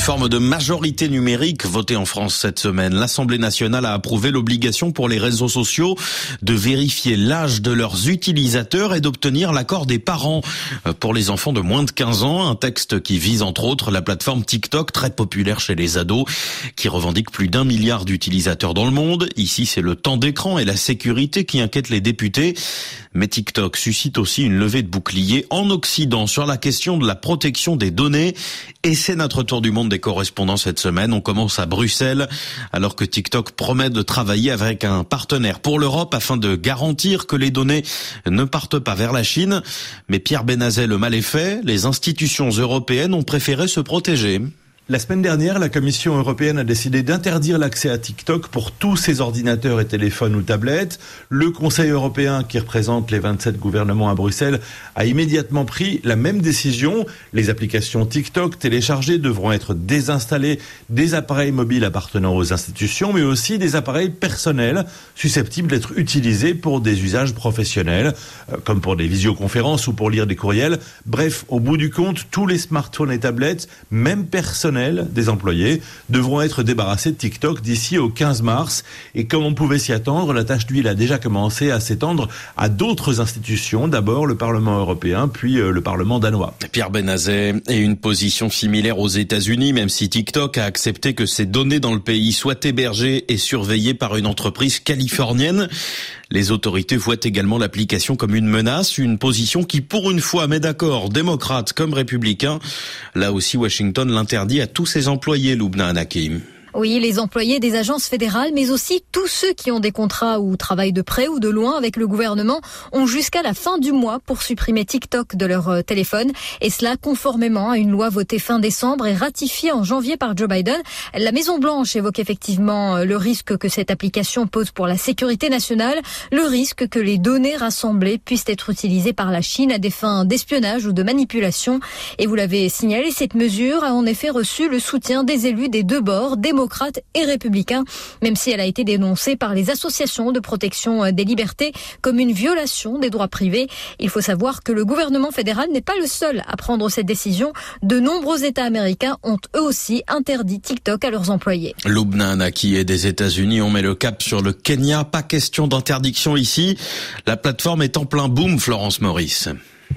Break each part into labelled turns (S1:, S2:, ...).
S1: Une forme de majorité numérique votée en France cette semaine. L'Assemblée nationale a approuvé l'obligation pour les réseaux sociaux de vérifier l'âge de leurs utilisateurs et d'obtenir l'accord des parents pour les enfants de moins de 15 ans. Un texte qui vise entre autres la plateforme TikTok, très populaire chez les ados, qui revendique plus d'un milliard d'utilisateurs dans le monde. Ici, c'est le temps d'écran et la sécurité qui inquiètent les députés. Mais TikTok suscite aussi une levée de bouclier en Occident sur la question de la protection des données. Et c'est notre tour du monde des correspondants cette semaine. On commence à Bruxelles alors que TikTok promet de travailler avec un partenaire pour l'Europe afin de garantir que les données ne partent pas vers la Chine. Mais Pierre Benazet, le mal est fait. Les institutions européennes ont préféré se protéger.
S2: La semaine dernière, la Commission européenne a décidé d'interdire l'accès à TikTok pour tous ses ordinateurs et téléphones ou tablettes. Le Conseil européen, qui représente les 27 gouvernements à Bruxelles, a immédiatement pris la même décision. Les applications TikTok téléchargées devront être désinstallées des appareils mobiles appartenant aux institutions, mais aussi des appareils personnels susceptibles d'être utilisés pour des usages professionnels, euh, comme pour des visioconférences ou pour lire des courriels. Bref, au bout du compte, tous les smartphones et tablettes, même personnels, des employés devront être débarrassés de TikTok d'ici au 15 mars. Et comme on pouvait s'y attendre, la tâche d'huile a déjà commencé à s'étendre à d'autres institutions. D'abord le Parlement européen, puis euh, le Parlement danois.
S1: Pierre Benazet et une position similaire aux États-Unis, même si TikTok a accepté que ses données dans le pays soient hébergées et surveillées par une entreprise californienne. Les autorités voient également l'application comme une menace, une position qui pour une fois met d'accord démocrates comme républicains. Là aussi, Washington l'interdit à tous ses employés, Loubna Anakim.
S3: Oui, les employés des agences fédérales, mais aussi tous ceux qui ont des contrats ou travaillent de près ou de loin avec le gouvernement, ont jusqu'à la fin du mois pour supprimer TikTok de leur euh, téléphone. Et cela conformément à une loi votée fin décembre et ratifiée en janvier par Joe Biden. La Maison-Blanche évoque effectivement euh, le risque que cette application pose pour la sécurité nationale, le risque que les données rassemblées puissent être utilisées par la Chine à des fins d'espionnage ou de manipulation. Et vous l'avez signalé, cette mesure a en effet reçu le soutien des élus des deux bords, démocrates et républicains, même si elle a été dénoncée par les associations de protection euh, des libertés comme une violation des droits privés. Il faut savoir que le gouvernement fédéral n'est pas le seul à prendre cette décision. De nombreux États américains ont eux aussi interdit TikTok à leurs employés.
S1: Lubna Naki et des États-Unis, on met le cap sur le Kenya. Pas question d'interdiction ici. La plateforme est en plein boom, Florence Maurice.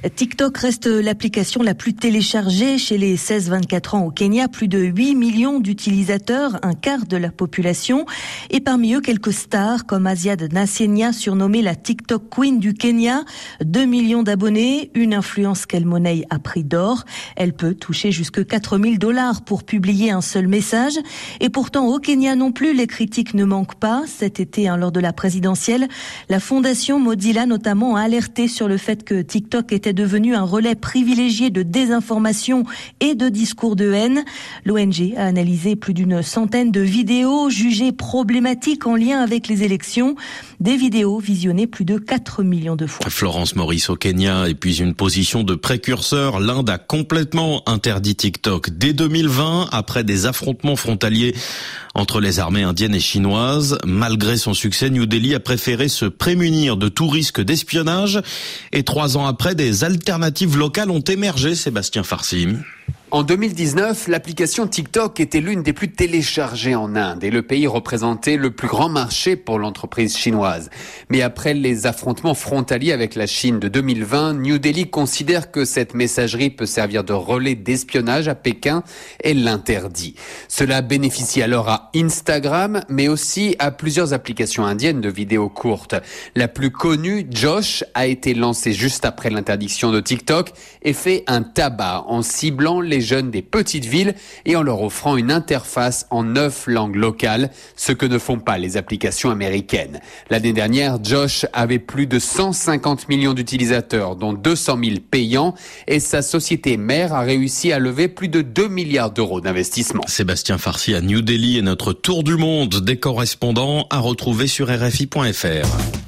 S4: TikTok reste l'application la plus téléchargée chez les 16-24 ans au Kenya. Plus de 8 millions d'utilisateurs, un quart de la population. Et parmi eux, quelques stars comme Asiad Nassenia, surnommée la TikTok Queen du Kenya. 2 millions d'abonnés, une influence qu'elle monnaie à prix d'or. Elle peut toucher jusque 4000 dollars pour publier un seul message. Et pourtant, au Kenya non plus, les critiques ne manquent pas. Cet été, hein, lors de la présidentielle, la fondation Mozilla notamment a alerté sur le fait que TikTok est était devenu un relais privilégié de désinformation et de discours de haine. L'ONG a analysé plus d'une centaine de vidéos jugées problématiques en lien avec les élections. Des vidéos visionnées plus de 4 millions de fois.
S1: Florence Maurice au Kenya et puis une position de précurseur. L'Inde a complètement interdit TikTok dès 2020 après des affrontements frontaliers entre les armées indiennes et chinoises. Malgré son succès, New Delhi a préféré se prémunir de tout risque d'espionnage et trois ans après, des alternatives locales ont émergé, Sébastien Farsi.
S5: En 2019, l'application TikTok était l'une des plus téléchargées en Inde et le pays représentait le plus grand marché pour l'entreprise chinoise. Mais après les affrontements frontaliers avec la Chine de 2020, New Delhi considère que cette messagerie peut servir de relais d'espionnage à Pékin et l'interdit. Cela bénéficie alors à Instagram, mais aussi à plusieurs applications indiennes de vidéos courtes. La plus connue, Josh, a été lancée juste après l'interdiction de TikTok et fait un tabac en ciblant les jeunes des petites villes et en leur offrant une interface en neuf langues locales, ce que ne font pas les applications américaines. L'année dernière, Josh avait plus de 150 millions d'utilisateurs, dont 200 000 payants, et sa société mère a réussi à lever plus de 2 milliards d'euros d'investissement.
S1: Sébastien Farsi à New Delhi et notre tour du monde des correspondants à retrouver sur RFI.fr.